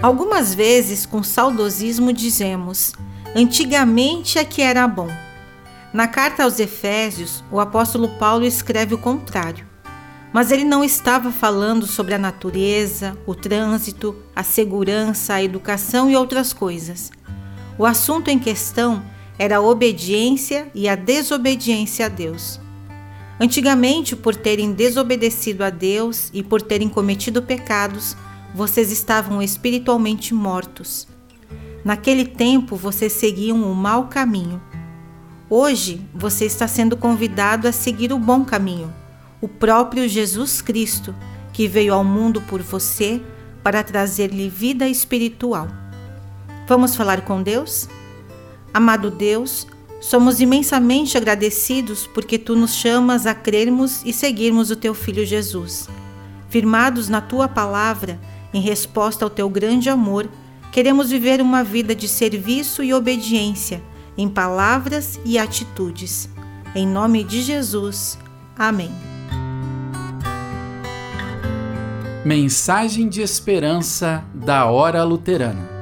Algumas vezes, com saudosismo, dizemos: antigamente é que era bom. Na carta aos Efésios, o apóstolo Paulo escreve o contrário. Mas ele não estava falando sobre a natureza, o trânsito, a segurança, a educação e outras coisas. O assunto em questão era a obediência e a desobediência a Deus. Antigamente, por terem desobedecido a Deus e por terem cometido pecados, vocês estavam espiritualmente mortos. Naquele tempo, vocês seguiam o mau caminho. Hoje, você está sendo convidado a seguir o bom caminho, o próprio Jesus Cristo, que veio ao mundo por você para trazer-lhe vida espiritual. Vamos falar com Deus? Amado Deus, somos imensamente agradecidos porque tu nos chamas a crermos e seguirmos o teu Filho Jesus. Firmados na tua palavra, em resposta ao teu grande amor, queremos viver uma vida de serviço e obediência, em palavras e atitudes. Em nome de Jesus. Amém. Mensagem de esperança da Hora Luterana.